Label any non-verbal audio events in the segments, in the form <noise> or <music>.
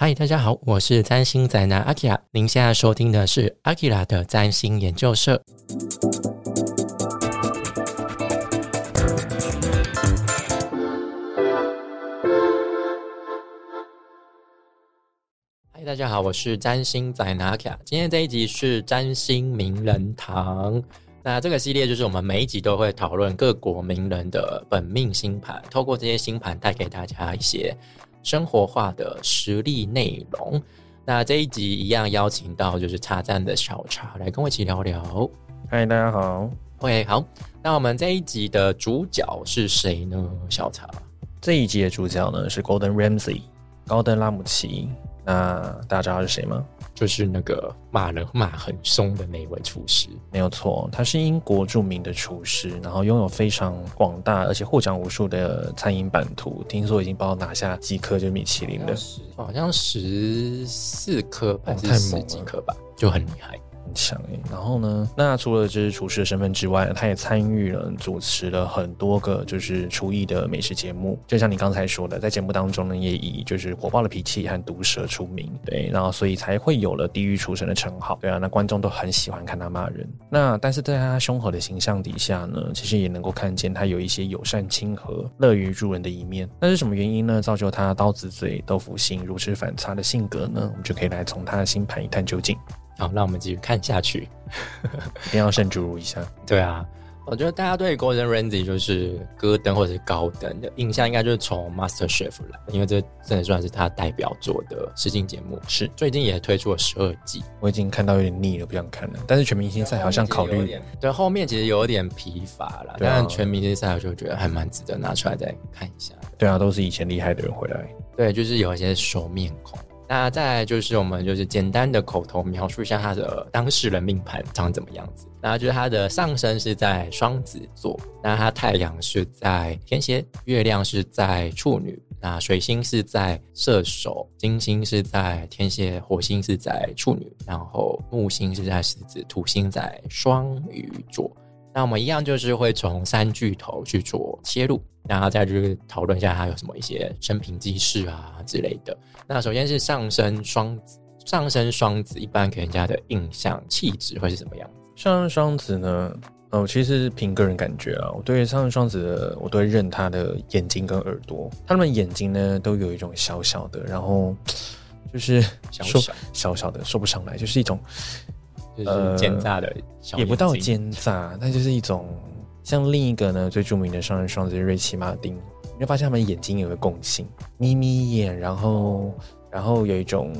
嗨，大家好，我是占星宅男阿 k 拉。您现在收听的是阿 k 拉的占星研究社。嗨，大家好，我是占星宅男阿 k 拉。今天这一集是占星名人堂。那这个系列就是我们每一集都会讨论各国名人的本命星盘，透过这些星盘带给大家一些。生活化的实例内容，那这一集一样邀请到就是茶站的小茶来跟我一起聊聊。嗨，大家好。OK，好。那我们这一集的主角是谁呢？小茶。这一集的主角呢是 Golden Ramsey，高登拉姆齐。那大家知道他是谁吗？就是那个骂人骂很凶的那位厨师，没有错，他是英国著名的厨师，然后拥有非常广大而且获奖无数的餐饮版图，听说已经帮我拿下几颗就米其林的，好像十四颗还是十几颗吧，就很厉害。强诶，然后呢？那除了就是厨师的身份之外，他也参与了主持了很多个就是厨艺的美食节目。就像你刚才说的，在节目当中呢，也以就是火爆的脾气和毒舌出名。对，然后所以才会有了地狱厨神的称号。对啊，那观众都很喜欢看他骂人。那但是在他凶狠的形象底下呢，其实也能够看见他有一些友善亲和、乐于助人的一面。那是什么原因呢？造就他刀子嘴豆腐心、如此反差的性格呢？我们就可以来从他的星盘一探究竟。好，那我们继续看下去，一定要慎注意一下。<laughs> 对啊，我觉得大家对 Golden Ramsy 就是戈登或者是高登的印象，应该就是从 Master Chef 了，因为这真的算是他代表作的实境节目。是，最近也推出了十二季，我已经看到有点腻了，不想看了。但是全明星赛好像考虑，对后面其实有点疲乏了，但全明星赛我就觉得还蛮值得拿出来再看一下。对啊，都是以前厉害的人回来，对，就是有一些熟面孔。那再就是我们就是简单的口头描述一下他的当事人命盘长怎么样子。那就是他的上升是在双子座，那他太阳是在天蝎，月亮是在处女，那水星是在射手，金星是在天蝎，火星是在处女，然后木星是在狮子，土星在双鱼座。那我们一样就是会从三巨头去做切入。然后再就是讨论一下他有什么一些生平记事啊之类的。那首先是上升双子，上升双子一般给人家的印象气质会是什么样子？上升双子呢，哦，其实凭个人感觉啊，我对上升双子的，我都会认他的眼睛跟耳朵。他们眼睛呢，都有一种小小的，然后就是小小小小的说不上来，就是一种呃奸诈的，也不到奸诈，那就是一种。像另一个呢，最著名的双人双子瑞奇马丁，你会发现他们眼睛有个共性，眯眯眼，然后。然后有一种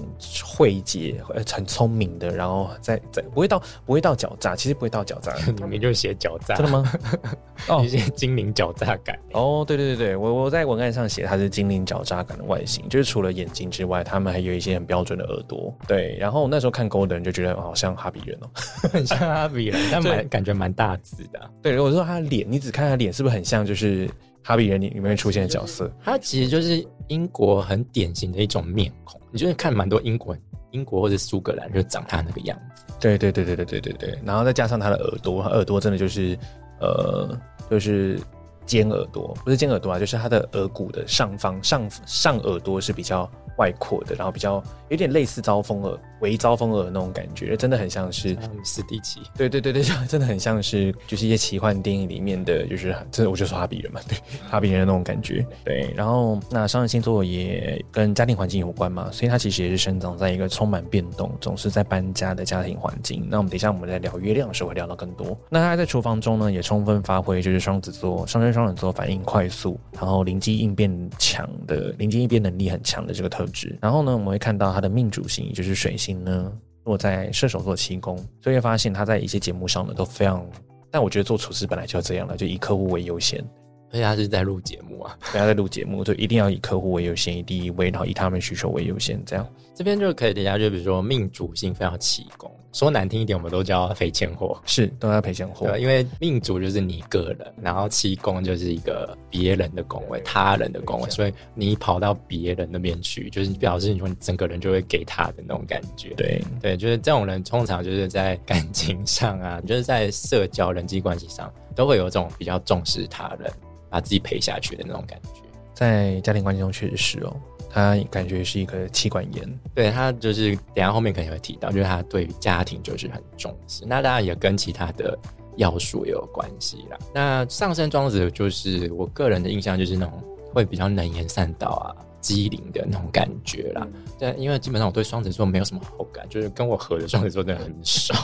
慧解，呃，很聪明的，然后在在不会到不会到狡诈，其实不会到狡诈，<laughs> 里面就写狡诈，<laughs> 真的吗？<laughs> 哦，一些精灵狡诈感。哦，对对对对，我我在文案上写它是精灵狡诈感的外形，就是除了眼睛之外，他们还有一些很标准的耳朵。对，然后那时候看 Golden 就觉得好像哈比人哦，很像哈比人，但蛮感觉蛮大只的。对，如果说他的脸，你只看他脸，是不是很像就是哈比人里里面出现的角色？他其实就是。英国很典型的一种面孔，你就是看蛮多英国、英国或者苏格兰，就长他那个样子。对对对对对对对对，然后再加上他的耳朵，耳朵真的就是，呃，就是尖耳朵，不是尖耳朵啊，就是他的耳骨的上方上上耳朵是比较。外扩的，然后比较有点类似招风耳、微招风耳那种感觉，真的很像是史蒂奇。对对对对，真的很像是就是一些奇幻电影里面的，就是真的我就说哈比人嘛，<laughs> 对哈比人的那种感觉。对，然后那上升星座也跟家庭环境有关嘛，所以它其实也是生长在一个充满变动、总是在搬家的家庭环境。那我们等一下我们在聊月亮的时候会聊到更多。那他在厨房中呢，也充分发挥就是双子座、上升双子座反应快速，然后灵机应变强的灵机应变能力很强的这个特。然后呢，我们会看到他的命主星，也就是水星呢，落在射手座七宫，所以会发现他在一些节目上呢都非常。但我觉得做厨师本来就要这样了，就以客户为优先。而且他是在录节目啊，<laughs> 对，他在录节目，就一定要以客户为优先，以第一位，然后以他们需求为优先，这样。这边就可以等下，就比如说命主星非常起宫，说难听一点，我们都叫赔钱货，是都要赔钱货。对，因为命主就是你个人，然后七宫就是一个别人的宫位，他人的宫位，所以你跑到别人那边去，就是表示你说你整个人就会给他的那种感觉。对对，就是这种人通常就是在感情上啊，<laughs> 就是在社交人际关系上都会有这种比较重视他人。把自己赔下去的那种感觉，在家庭关系中确实是哦。他感觉是一个妻管炎，对他就是等下后面可能会提到，就是他对于家庭就是很重视。那当然也跟其他的要素也有关系啦。那上升庄子就是我个人的印象就是那种会比较能言善道啊。机灵的那种感觉啦，但因为基本上我对双子座没有什么好感，就是跟我合的双子座真的很少，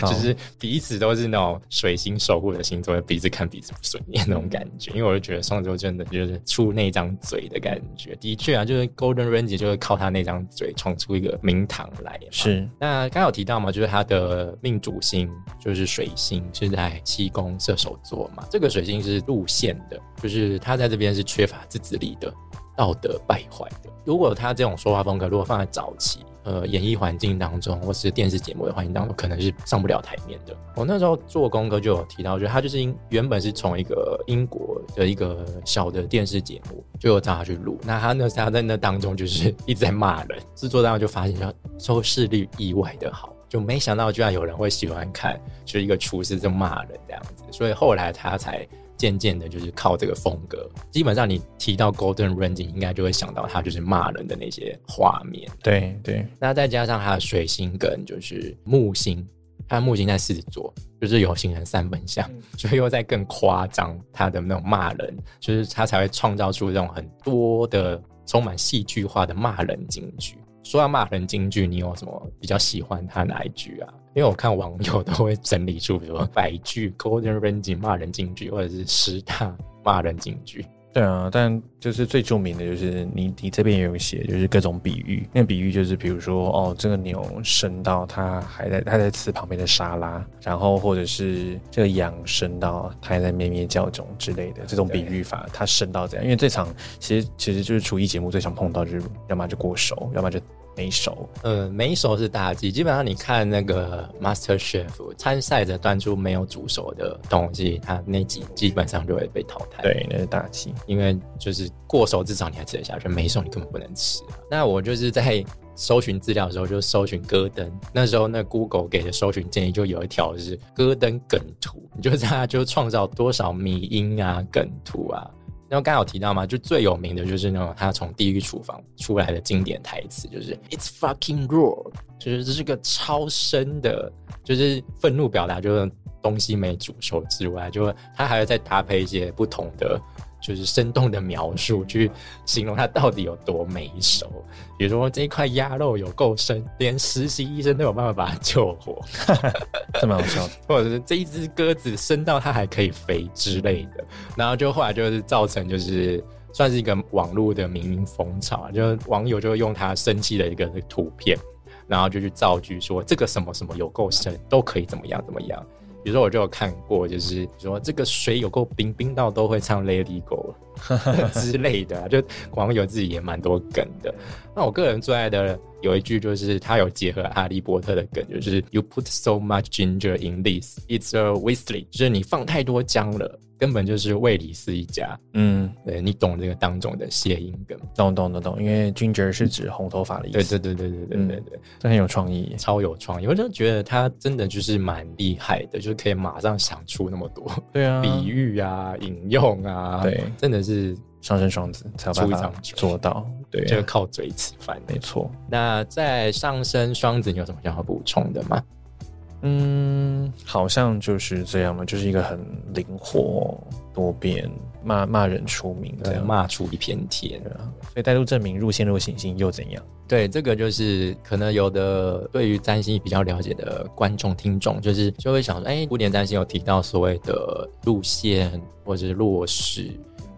<laughs> 就是彼此都是那种水星守护的星座，彼此看彼此不顺眼那种感觉。因为我就觉得双子座真的就是出那张嘴的感觉，的确啊，就是 Golden Ranger 就是靠他那张嘴闯出一个名堂来。是，那刚有提到嘛，就是他的命主星就是水星是在七宫射手座嘛，这个水星是路线的，就是他在这边是缺乏自制力的。道德败坏的。如果他这种说话风格，如果放在早期，呃，演艺环境当中，或是电视节目的环境当中，可能是上不了台面的。我那时候做功课就有提到，就他就是因原本是从一个英国的一个小的电视节目，就有找他去录。那他那时他在那当中就是一直在骂人，制作当中就发现说收视率意外的好，就没想到居然有人会喜欢看，就是一个厨师在骂人这样子。所以后来他才。渐渐的，就是靠这个风格。基本上，你提到 Golden Ranger，应该就会想到他就是骂人的那些画面。对对。那再加上他的水星跟就是木星，他的木星在狮子座，就是有形成三分相，所以又在更夸张他的那种骂人，就是他才会创造出这种很多的充满戏剧化的骂人金句。说到骂人京剧，你有什么比较喜欢他哪一句啊？因为我看网友都会整理出，比如说百句 Golden Ranger 骂人金句，或者是十大骂人金句。对啊，但就是最著名的就是你你这边也有写，就是各种比喻。那比喻就是，比如说哦，这个牛生到它还在它在吃旁边的沙拉，然后或者是这个羊生到它还在咩咩叫种之类的这种比喻法，它生到怎样？因为最常其实其实就是厨艺节目最常碰到，就是要么就过熟，要么就。没熟，呃，没熟是大忌。基本上你看那个 Master Chef 参赛者端出没有煮熟的东西，他那几基本上就会被淘汰。对，那是大忌。因为就是过熟至少你还吃得下去，没熟你根本不能吃。那我就是在搜寻资料的时候就搜寻戈登，那时候那 Google 给的搜寻建议就有一条是戈登梗图，你就他就创造多少迷音啊梗图啊。然后刚好提到嘛，就最有名的就是那种他从地狱厨房出来的经典台词，就是 "It's fucking raw"，就是这是个超深的，就是愤怒表达，就是东西没煮熟之外，就他还要再搭配一些不同的。就是生动的描述去形容它到底有多没熟，比如说这一块鸭肉有够深，连实习医生都有办法把它救活，<laughs> 这么好笑。或者是这一只鸽子生到它还可以飞之类的，然后就后来就是造成就是算是一个网络的民营风潮，就网友就用他生气的一个图片，然后就去造句说这个什么什么有够深，都可以怎么样怎么样。比如说，我就有看过，就是说这个水有够冰，冰到都会唱《It Go》<laughs> 之类的，就网友自己也蛮多梗的。那我个人最爱的有一句，就是他有结合《哈利波特》的梗，就是 “You put so much ginger in this, it's a Weasley”，就是你放太多姜了。根本就是卫里斯一家，嗯，对你懂这个当中的谐音梗，懂懂懂懂，因为 ginger 是指红头发的意思，对对对对对对对对，这很有创意，超有创意，我就觉得他真的就是蛮厉害的，就是可以马上想出那么多，对啊，比喻啊，引用啊，对，真的是上升双子才有办法做到，对，就靠嘴吃饭，没错。那在上升双子，你有什么想要补充的吗？嗯，好像就是这样嘛，就是一个很灵活多变、骂骂人出名这样骂出一片天啊。所以带入证明入线入行星又怎样？对，这个就是可能有的对于占星比较了解的观众听众，就是就会想说，哎，古典占星有提到所谓的路线或者是落实。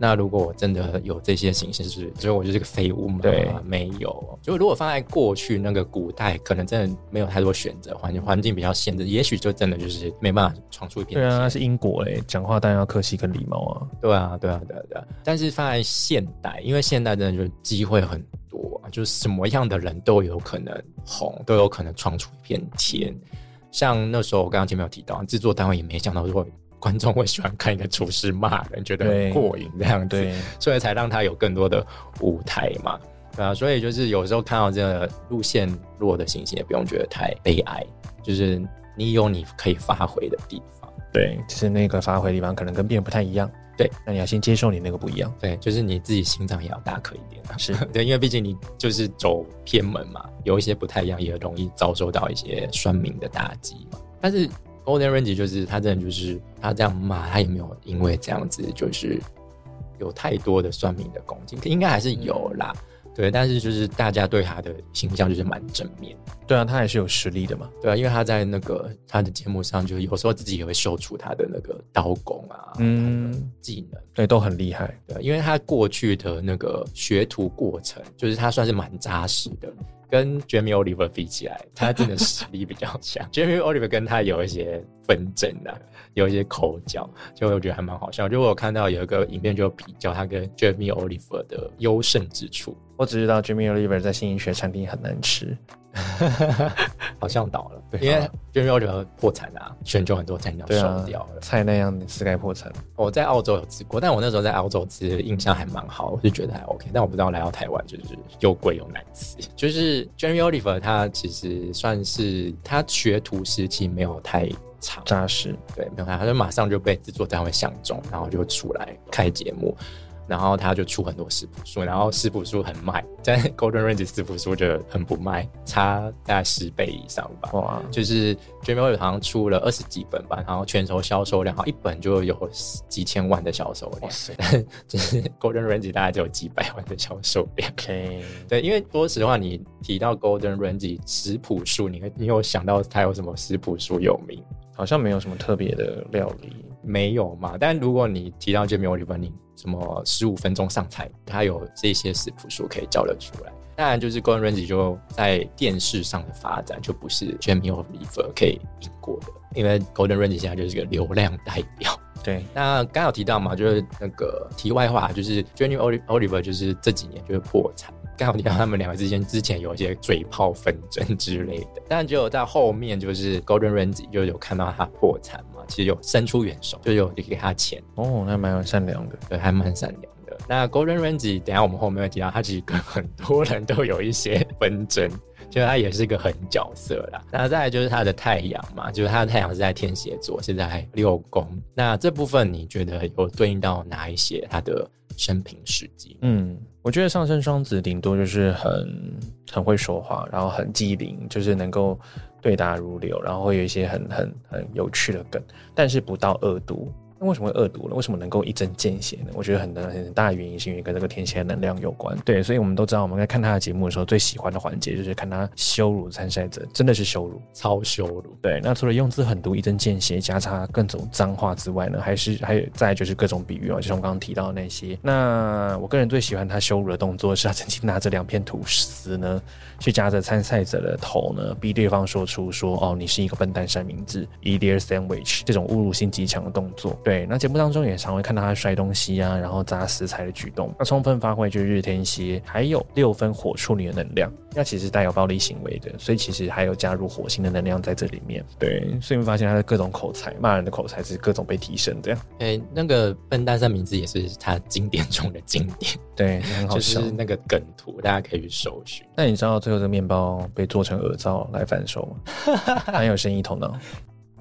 那如果我真的有这些形式，是所以我就是个废物吗？对，没有。就如果放在过去那个古代，可能真的没有太多选择，环境环境比较限制，也许就真的就是没办法闯出一片。对啊，是英国诶，讲话当然要客气跟礼貌啊。对啊，对啊，对啊，对啊。但是放在现代，因为现代真的就是机会很多，就是什么样的人都有可能红，都有可能闯出一片天。像那时候我刚刚前面有提到，制作单位也没想到说。观众会喜欢看一个厨师骂人，觉得很过瘾这样子，所以才让他有更多的舞台嘛，对啊，所以就是有时候看到这个路线弱的星星，也不用觉得太悲哀，就是你有你可以发挥的地方。对，就是那个发挥地方可能跟别人不太一样。对，那你要先接受你那个不一样。对，就是你自己心脏也要大颗一点啊。是 <laughs> 对，因为毕竟你就是走偏门嘛，有一些不太一样，也容易遭受到一些酸民的打击嘛。但是 Golden Range 就是他真的就是他这样骂，他也没有因为这样子就是有太多的算命的攻击，应该还是有啦。对，但是就是大家对他的形象就是蛮正面。对啊，他还是有实力的嘛。对啊，因为他在那个他的节目上，就是有时候自己也会秀出他的那个刀工啊，嗯，技能，对，都很厉害。对，因为他过去的那个学徒过程，就是他算是蛮扎实的。跟 Jamie Oliver 比起来，他真的实力比较强。<laughs> Jamie Oliver 跟他有一些纷争啊，有一些口角，就我觉得还蛮好笑。就我有看到有一个影片，就比较他跟 Jamie Oliver 的优胜之处。我只知道 Jamie Oliver 在新一学餐厅很难吃。<laughs> 好像倒了，因为就要者破产啊，全球很多餐厅都收掉了，菜那样是该破产。我在澳洲有吃过，但我那时候在澳洲吃，印象还蛮好，我就觉得还 OK。但我不知道来到台湾就是又贵又难吃。就是 Jamie Oliver 他其实算是他学徒时期没有太长扎实，对，没有他，他就马上就被制作单位相中，然后就出来开节目。然后他就出很多食谱书，然后食谱书很卖，在 <laughs> Golden Range 食谱书就很不卖，差大概十倍以上吧。哇！就是 Jamie Oliver 好像出了二十几本吧，然后全球销售量，好一本就有几千万的销售量。哇塞！<laughs> 就是 Golden Range 大概只有几百万的销售量。OK，对，因为说实话，你提到 Golden Range 食谱书，你你有想到它有什么食谱书有名？好像没有什么特别的料理，没有嘛？但如果你提到 Jamie Oliver，你什么十五分钟上菜，他有这些食谱书可以叫得出来。当然，就是 Golden Range 就在电视上的发展，就不是 Jamie Oliver 可以赢过的。因为 Golden Range 现在就是个流量代表。对，那刚有提到嘛，就是那个题外话，就是 Jamie Oliver 就是这几年就是破产。刚好提到他们两个之间之前有一些嘴炮纷争之类的，但只有在后面就是 Golden Range 就有看到他破产嘛，其实有伸出援手，就有给他钱哦，那蛮善良的，对，还蛮善良的。那 Golden Range 等下我们后面会提到，他其实跟很多人都有一些纷争，<laughs> 就他也是一个狠角色啦。那再来就是他的太阳嘛，就是他的太阳是在天蝎座，是在六宫。那这部分你觉得有对应到哪一些他的生平事迹？嗯。我觉得上升双子顶多就是很很会说话，然后很机灵，就是能够对答如流，然后会有一些很很很有趣的梗，但是不到恶毒。那为什么会恶毒呢？为什么能够一针见血呢？我觉得很大很大的原因是因为跟这个天蝎能量有关。对，所以我们都知道，我们在看他的节目的时候，最喜欢的环节就是看他羞辱参赛者，真的是羞辱，超羞辱。对，那除了用字狠毒、一针见血、加插各种脏话之外呢，还是还有再就是各种比喻啊，就像我刚刚提到的那些。那我个人最喜欢他羞辱的动作是他曾经拿着两片吐司呢，去夹着参赛者的头呢，逼对方说出说哦，你是一个笨蛋三明治 their sandwich，这种侮辱性极强的动作。对。对，那节目当中也常会看到他摔东西啊，然后砸食材的举动，那充分发挥就是日天蝎还有六分火处女的能量，那其实带有暴力行为的，所以其实还有加入火星的能量在这里面。对，所以发现他的各种口才，骂人的口才是各种被提升的。<laughs> 哎，那个笨蛋三明治也是他经典中的经典，对，很好笑。就是那个梗图，大家可以去搜寻。那你知道最后这个面包被做成耳罩来反手吗？<laughs> 很有生意头脑。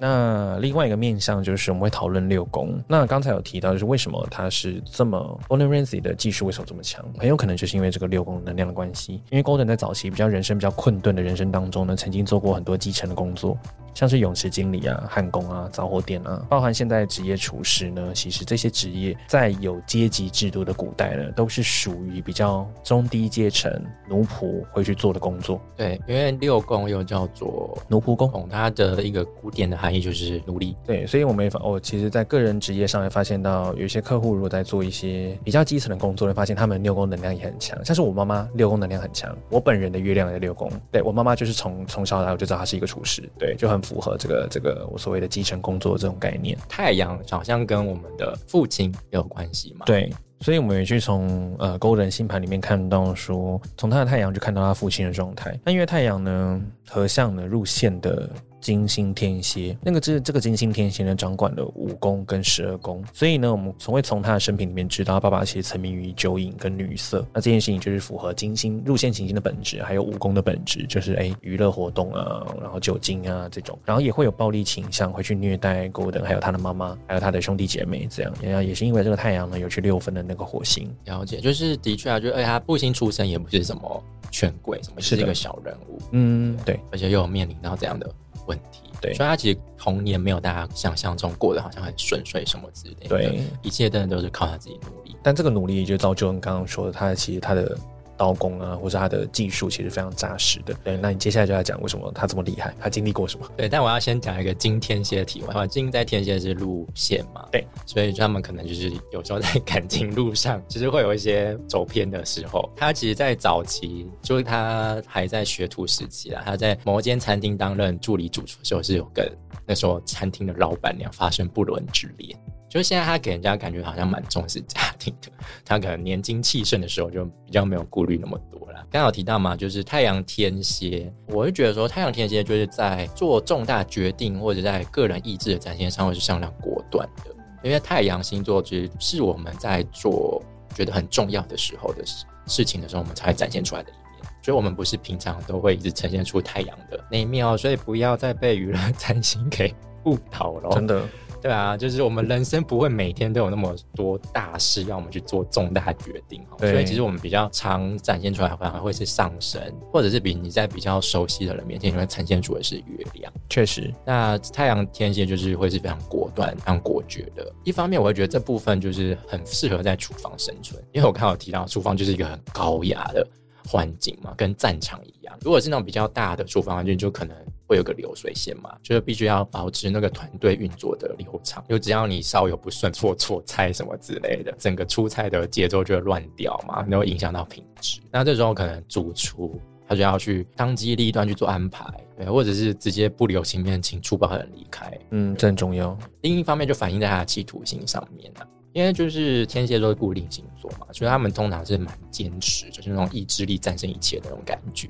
那另外一个面向就是我们会讨论六宫。那刚才有提到，就是为什么它是这么 Golden Ramsey 的技术为什么这么强？很有可能就是因为这个六宫能量的关系。因为 Golden 在早期比较人生比较困顿的人生当中呢，曾经做过很多基层的工作。像是泳池经理啊、焊工啊、杂货店啊，包含现在职业厨师呢，其实这些职业在有阶级制度的古代呢，都是属于比较中低阶层奴仆会去做的工作。对，因为六宫又叫做奴仆宫，它的一个古典的含义就是努力。对，所以我们也发，我其实在个人职业上也发现到，有些客户如果在做一些比较基层的工作，会发现他们六宫能量也很强。像是我妈妈六宫能量很强，我本人的月亮也六宫，对我妈妈就是从从小来我就知道她是一个厨师，对，就很。符合这个这个我所谓的基层工作这种概念，太阳好像跟我们的父亲有关系嘛？对，所以我们也去从呃勾人星盘里面看到说，从他的太阳就看到他父亲的状态。那因为太阳呢合相呢入线的金星天蝎，那个这这个金星天蝎呢，掌管了五宫跟十二宫，所以呢，我们从会从他的生平里面知道，爸爸其实沉迷于酒瘾跟女色，那这件事情就是符合金星入线行星的本质，还有五宫的本质，就是哎娱乐活动啊，然后酒精啊这种，然后也会有暴力倾向，会去虐待 Golden，还有他的妈妈，还有他的兄弟姐妹，这样，然后也是因为这个太阳呢有去六分的那个火星，了解，就是的确啊，就而且他父亲出身也不是什么权贵，什么是一个小人物，嗯，对，而且又有面临到这样的。问题对，所以他其实童年没有大家想象中过得好像很顺遂什么之类的，对，一切真的都是靠他自己努力。但这个努力就造就你刚刚说的，他其实他的。刀工啊，或者他的技术其实非常扎实的。对，那你接下来就要讲为什么他这么厉害，他经历过什么？对，但我要先讲一个金天蝎的题外话。金在天蝎是路线嘛？对，所以他们可能就是有时候在感情路上，其 <laughs> 实会有一些走偏的时候。他其实，在早期，就是他还在学徒时期啊，他在某间餐厅担任助理主厨的时候，是有跟那时候餐厅的老板娘发生不伦之恋。就是现在，他给人家感觉好像蛮重视家庭的。他可能年轻气盛的时候，就比较没有顾虑那么多了。刚好提到嘛，就是太阳天蝎，我会觉得说，太阳天蝎就是在做重大决定或者在个人意志的展现上，会是相当果断的。因为太阳星座其实是我们在做觉得很重要的时候的事事情的时候，我们才会展现出来的一面。所以，我们不是平常都会一直呈现出太阳的那一面哦。所以，不要再被娱乐占星给误导了。真的。对啊，就是我们人生不会每天都有那么多大事要我们去做重大决定，所以其实我们比较常展现出来，反而会是上升，或者是比你在比较熟悉的人面前，你会呈现出的是月亮。确实，那太阳天蝎就是会是非常果断、非常果决的。一方面，我会觉得这部分就是很适合在厨房生存，因为我刚好提到厨房就是一个很高雅的。环境嘛，跟战场一样。如果是那种比较大的厨房环境，就可能会有个流水线嘛，就是必须要保持那个团队运作的流畅。就只要你稍有不顺，做错菜什么之类的，整个出菜的节奏就会乱掉嘛，然后影响到品质。那这时候可能主厨他就要去当机立断去做安排，对，或者是直接不留情面，请厨房的人离开。嗯，这很重要。另一方面就反映在他的企图心上面啊。因为就是天蝎座是固定星座嘛，所以他们通常是蛮坚持，就是那种意志力战胜一切的那种感觉。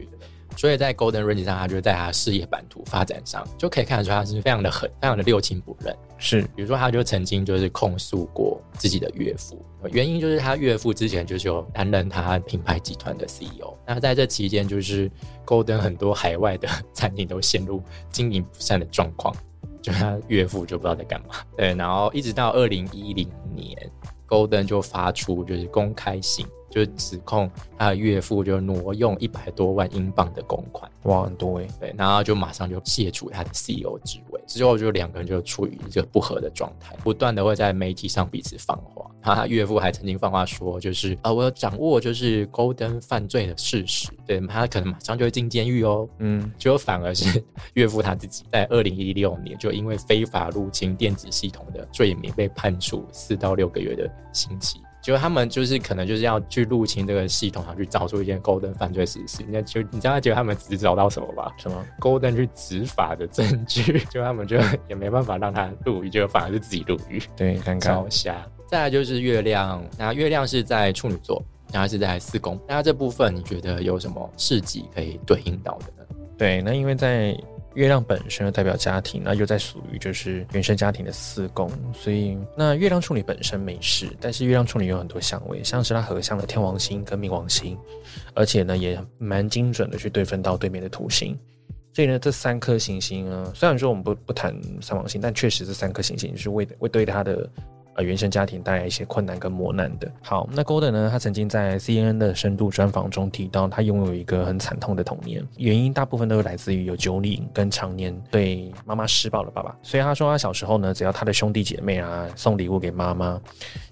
所以在 Golden Range 上，他就在他事业版图发展上就可以看得出他是非常的狠，非常的六亲不认。是，比如说他就曾经就是控诉过自己的岳父，原因就是他岳父之前就是有担任他品牌集团的 CEO。那在这期间，就是 Golden 很多海外的 <laughs> 餐厅都陷入经营不善的状况。就他岳父就不知道在干嘛，<laughs> 对，然后一直到二零一零年，Golden 就发出就是公开信。就指控他的岳父就挪用一百多万英镑的公款，哇，很多哎。对，然后就马上就卸除他的 CEO 职位，之后就两个人就处于一个不和的状态，不断的会在媒体上彼此放话。他岳父还曾经放话说，就是啊，我掌握就是 Golden 犯罪的事实，对他可能马上就会进监狱哦。嗯，结果反而是 <laughs> 岳父他自己在二零一六年就因为非法入侵电子系统的罪名被判处四到六个月的刑期。就他们就是可能就是要去入侵这个系统，然后去找出一件 Golden 犯罪事实。那就你知道，觉得他们只找到什么吧？什么 Golden 去执法的证据？<laughs> 就他们就也没办法让他入狱，就反而是自己入狱。对，尴尬。瞎。再来就是月亮，那月亮是在处女座，然后是在四宫。那这部分你觉得有什么事迹可以对应到的呢？对，那因为在。月亮本身代表家庭，那又在属于就是原生家庭的四宫，所以那月亮处女本身没事，但是月亮处女有很多相位，像是它合相的天王星跟冥王星，而且呢也蛮精准的去对分到对面的土星，所以呢这三颗行星呢，虽然说我们不不谈三王星，但确实这三颗行星是为为对它的。呃，原生家庭带来一些困难跟磨难的。好，那 Golden 呢？他曾经在 CNN 的深度专访中提到，他拥有一个很惨痛的童年，原因大部分都是来自于有酒瘾跟常年对妈妈施暴的爸爸。所以他说，他小时候呢，只要他的兄弟姐妹啊送礼物给妈妈，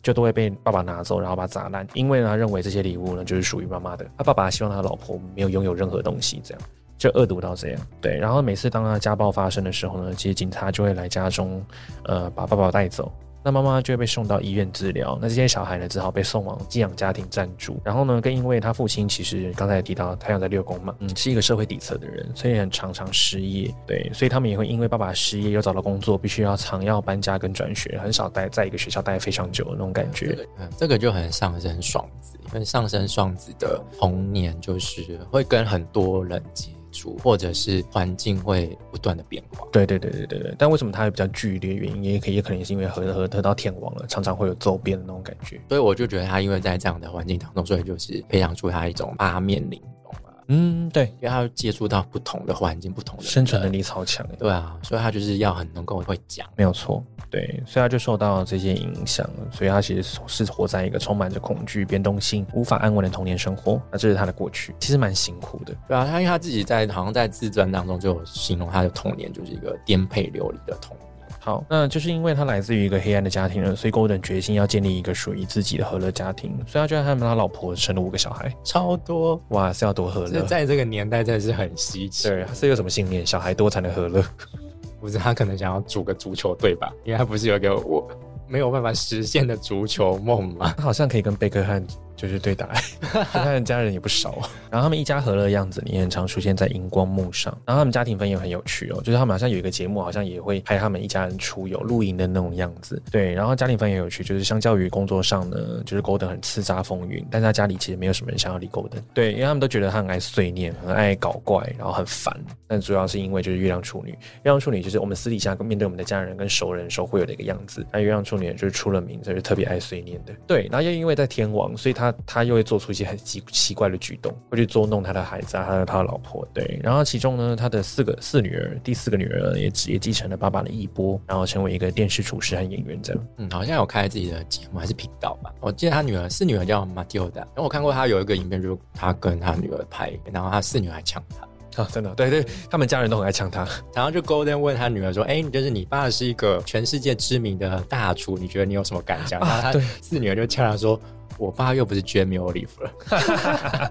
就都会被爸爸拿走，然后把它砸烂，因为呢，他认为这些礼物呢就是属于妈妈的。他爸爸希望他老婆没有拥有任何东西，这样就恶毒到这样。对，然后每次当他家暴发生的时候呢，其实警察就会来家中，呃，把爸爸带走。那妈妈就会被送到医院治疗，那这些小孩呢，只好被送往寄养家庭暂住。然后呢，更因为他父亲其实刚才也提到，太阳在六宫嘛，嗯，是一个社会底层的人，所以很常常失业。对，所以他们也会因为爸爸失业又找到工作，必须要常要搬家跟转学，很少待在一个学校待非常久那种感觉。嗯，这个就很上升双子，因为上升双子的童年就是会跟很多人接。出，或者是环境会不断的变化。对对对对对对。但为什么它会比较剧烈？原因也可也可能是因为和和得到天王了，常常会有周边的那种感觉。所以我就觉得他因为在这样的环境当中，所以就是培养出他一种八面玲珑啊。嗯，对，因为他接触到不同的环境、不同的生存能力超强。对啊，所以他就是要很能够会讲，没有错。对，所以他就受到这些影响，所以他其实是活在一个充满着恐惧、变动性、无法安稳的童年生活。那这是他的过去，其实蛮辛苦的。对啊，他因为他自己在好像在自传当中就形容他的童年就是一个颠沛流离的童年。好，那就是因为他来自于一个黑暗的家庭了，所以 Golden 决心要建立一个属于自己的和乐家庭。所以他就他们他老婆生了五个小孩，超多哇，是要多和乐？在这个年代真的是很稀奇。对，是有什么信念？小孩多才能和乐？<laughs> 不是他可能想要组个足球队吧？因为他不是有一个我没有办法实现的足球梦吗？他好像可以跟贝克汉。就是对打，<laughs> 他的家人也不少。然后他们一家和乐的样子，你也很常出现在荧光幕上。然后他们家庭分也很有趣哦，就是他们好像有一个节目，好像也会拍他们一家人出游露营的那种样子。对，然后家庭分也有趣，就是相较于工作上呢，就是 Golden 很叱咤风云，但是他家里其实没有什么人想要理 Golden。对，因为他们都觉得他很爱碎念，很爱搞怪，然后很烦。但主要是因为就是月亮处女，月亮处女就是我们私底下面对我们的家人跟熟人时候会有的一个样子。那月亮处女就是出了名，就是特别爱碎念的。对，然后又因为在天王，所以他他又会做出。一些很奇奇怪的举动，会去捉弄他的孩子啊，他的他的老婆。对，然后其中呢，他的四个四女儿，第四个女儿也也继承了爸爸的衣钵，然后成为一个电视厨师和演员这样。嗯，好像有开自己的节目还是频道吧？我记得他女儿四女儿叫 Matilda，然后我看过他有一个影片，就是他跟他女儿拍，然后他四女儿还抢他。啊，真的，对对，他们家人都很爱抢他。然后就 Golden 问他女儿说：“哎，你就是你爸是一个全世界知名的大厨，你觉得你有什么感想？”然后他四女儿就呛他说。我爸又不是 Jamie <laughs> Oliver，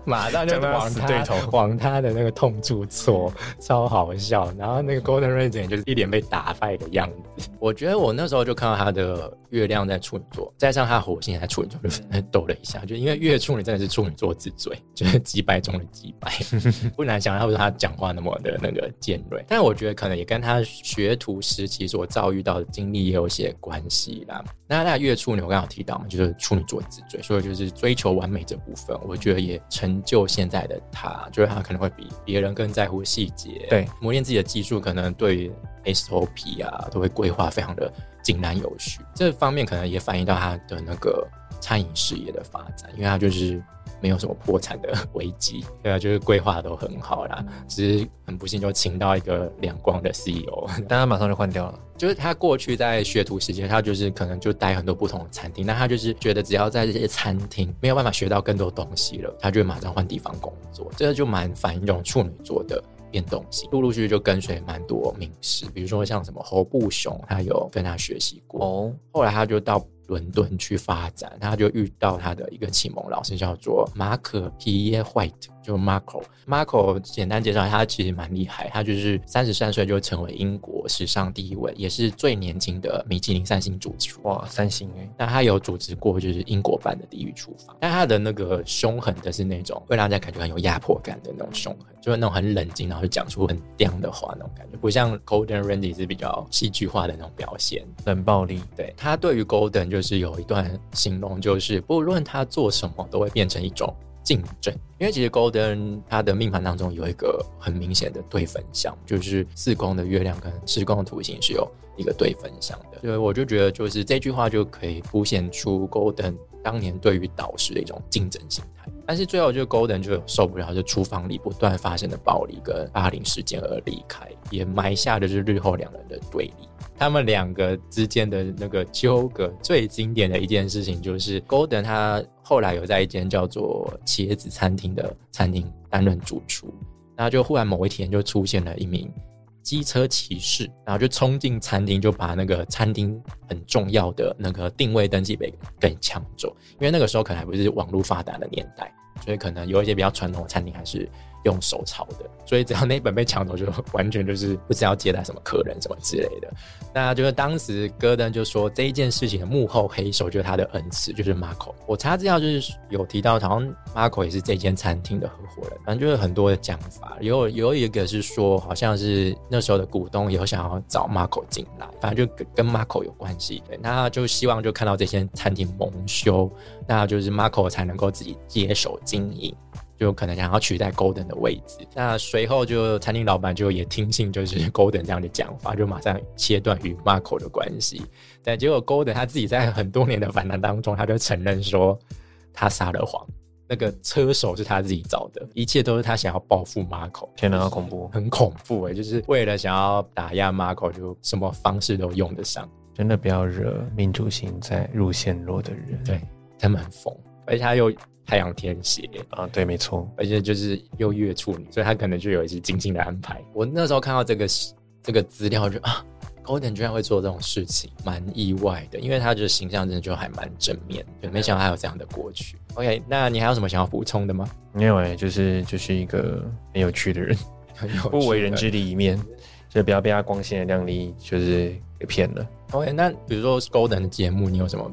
马上就往他往他的那个痛处戳，超好笑。然后那个 Golden Ranger 就是一脸被打败的样子。我觉得我那时候就看到他的月亮在处女座，再上他火星在处女座，就 <laughs> 抖了一下。就因为月处女真的是处女座之最，就是击败中的击败，<laughs> 不难想象他讲话那么的那个尖锐。但我觉得可能也跟他学徒时期所遭遇到的经历也有些关系啦。那那月处女我刚好提到嘛，就是处女座之最，所以就是追求完美这部分，我觉得也成就现在的他，就是他可能会比别人更在乎细节，对，磨练自己的技术，可能对 SOP 啊都会规划非常的井然有序。这方面可能也反映到他的那个餐饮事业的发展，因为他就是。没有什么破产的 <laughs> 危机，对啊，就是规划都很好啦，只是很不幸就请到一个两光的 CEO，但他马上就换掉了。就是他过去在学徒时期，他就是可能就待很多不同的餐厅，那他就是觉得只要在这些餐厅没有办法学到更多东西了，他就会马上换地方工作。这个就蛮反映这种处女座的变动性，陆陆续续就跟随蛮多名师，比如说像什么侯布雄，他有跟他学习过，哦，后来他就到。伦敦去发展，他就遇到他的一个启蒙老师，叫做马可皮耶 White。就 Marco Marco 简单介绍，他其实蛮厉害，他就是三十三岁就成为英国史上第一位，也是最年轻的米其林三星主厨。哇，三星哎！那他有主持过就是英国版的地狱厨房，但他的那个凶狠的是那种会让人家感觉很有压迫感的那种凶狠，就是那种很冷静，然后就讲出很嗲的话那种感觉，不像 Golden Randy 是比较戏剧化的那种表现，冷暴力。对他对于 Golden 就是有一段形容，就是不论他做什么都会变成一种。竞争，因为其实 Golden 他的命盘当中有一个很明显的对分相，就是四宫的月亮跟十宫的土星是有一个对分相的。所以我就觉得，就是这句话就可以凸显出 Golden 当年对于导师的一种竞争心态。但是最后就 Golden 就受不了，就厨房里不断发生的暴力跟霸凌事件而离开，也埋下的是日后两人的对立。他们两个之间的那个纠葛，最经典的一件事情就是 Golden 他后来有在一间叫做茄子餐厅的餐厅担任主厨，然后就忽然某一天就出现了一名机车骑士，然后就冲进餐厅，就把那个餐厅很重要的那个定位登记本给抢走，因为那个时候可能还不是网络发达的年代，所以可能有一些比较传统的餐厅还是。用手抄的，所以只要那本被抢走，就完全就是不知道接待什么客人什么之类的。那就是当时戈登就说这一件事情的幕后黑手就是他的恩赐，就是 Marco。我查资料就是有提到，好像 Marco 也是这间餐厅的合伙人。反正就是很多的讲法，有有一个是说，好像是那时候的股东有想要找 Marco 进来，反正就跟跟 Marco 有关系。对，那就希望就看到这间餐厅蒙羞，那就是 Marco 才能够自己接手经营。就可能想要取代 Golden 的位置。那随后就餐厅老板就也听信就是 Golden 这样的讲法，就马上切断与 Marco 的关系。但结果 Golden 他自己在很多年的反弹当中，他就承认说他撒了谎。那个车手是他自己找的，一切都是他想要报复 Marco。天哪，好恐怖，很恐怖哎！就是为了想要打压 Marco，就什么方式都用得上。真的不要惹民主性在入陷落的人。对，他们很疯，而且他又太阳天蝎啊，对，没错，而且就是又月处女，所以他可能就有一些精心的安排。我那时候看到这个这个资料，就啊。Golden 居然会做这种事情，蛮意外的，因为他的形象真的就还蛮正面，就没想到他有这样的过去。OK，那你还有什么想要补充的吗？没有哎，就是就是一个很有趣的人，不为人知的一面，就不要被他光鲜亮丽就是给骗了。OK，那比如说 Golden 的节目，你有什么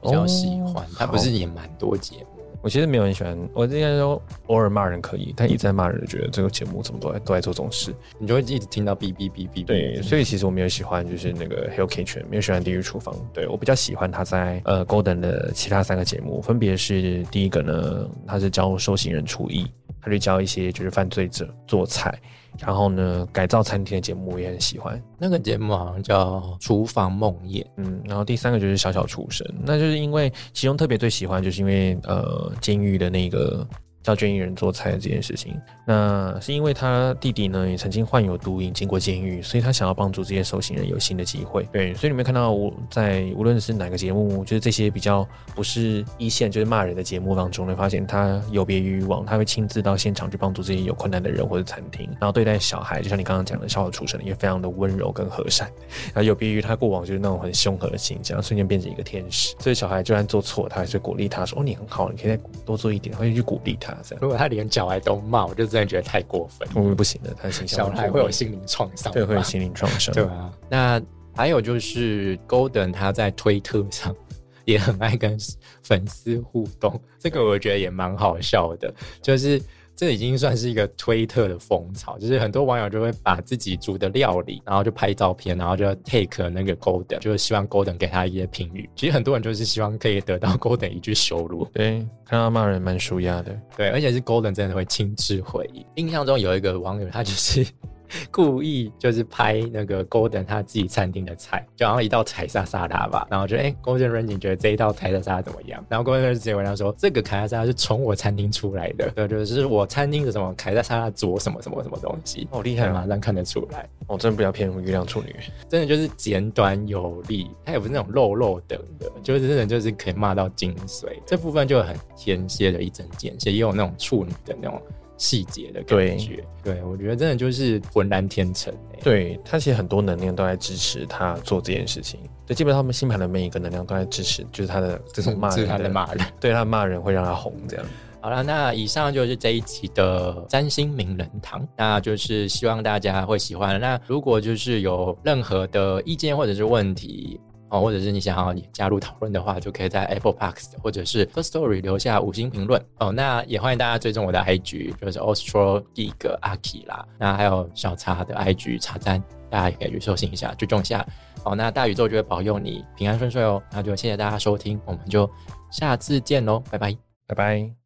比较喜欢？他不是也蛮多节目。我其实没有很喜欢，我应该说偶尔骂人可以，但一直在骂人，觉得这个节目怎么都在都在做这种事，你就会一直听到哔哔哔哔。对，所以其实我没有喜欢，就是那个 Hell Kitchen，没有喜欢地狱厨房。对我比较喜欢他在呃 Golden 的其他三个节目，分别是第一个呢，他是教受刑人厨艺，他就教一些就是犯罪者做菜。然后呢，改造餐厅的节目我也很喜欢，那个节目好像叫《厨房梦魇》。嗯，然后第三个就是小小厨神，那就是因为其中特别最喜欢，就是因为呃监狱的那个。教捐狱人做菜这件事情，那是因为他弟弟呢也曾经患有毒瘾，进过监狱，所以他想要帮助这些受刑人有新的机会。对，所以你们看到我在无论是哪个节目，就是这些比较不是一线就是骂人的节目当中，会发现他有别于以往，他会亲自到现场去帮助这些有困难的人或者餐厅，然后对待小孩，就像你刚刚讲的，小小出身也非常的温柔跟和善，然后有别于他过往就是那种很凶狠的形象，瞬间变成一个天使。所以小孩就算做错，他还是鼓励他说：“哦，你很好，你可以再多做一点。”会去鼓励他。如果他连小孩都骂，我就真的觉得太过分。我们不行的，他形象小孩会有心灵创伤，对，会有心灵创伤。对啊，那还有就是 Golden 他在推特上也很爱跟粉丝互动，这个我觉得也蛮好笑的，就是。这已经算是一个推特的风潮，就是很多网友就会把自己煮的料理，然后就拍照片，然后就 take 那个 Golden，就是希望 Golden 给他一些评语。其实很多人就是希望可以得到 Golden 一句羞辱。对，看到骂人蛮舒压的。对，而且是 Golden 真的会亲自回应。印象中有一个网友，他就是。<laughs> 故意就是拍那个 Golden 他自己餐厅的菜，就好像一道凯撒沙拉吧，然后就哎，Golden Range 觉得这一道凯撒沙拉怎么样？然后 Golden 直接回答说，这个凯撒沙拉是从我餐厅出来的，对，就是我餐厅的什么凯撒沙拉做什么什么什么东西，好厉害，马上看得出来。哦，真的不要骗月亮处女，真的就是简短有力，他也不是那种肉肉等的，就是真的就是可以骂到精髓，这部分就很天蝎的一针见血，也有那种处女的那种。细节的感觉，对我觉得真的就是浑然天成。对他其实很多能量都在支持他做这件事情，对基本上他们星盘的每一个能量都在支持，就是他的这种骂人，<laughs> 他的骂人，<laughs> 对他骂人会让他红这样。好了，那以上就是这一集的占星名人堂，那就是希望大家会喜欢。那如果就是有任何的意见或者是问题。哦，或者是你想要加入讨论的话，就可以在 Apple Park 或者是 First Story 留下五星评论哦。那也欢迎大家追踪我的 IG，就是 Austro Geek 阿 K 啦。那还有小茶的 IG 茶赞，大家也可以去收听一下，追踪一下。哦，那大宇宙就会保佑你平安顺遂哦。那就谢谢大家收听，我们就下次见喽，拜拜，拜拜。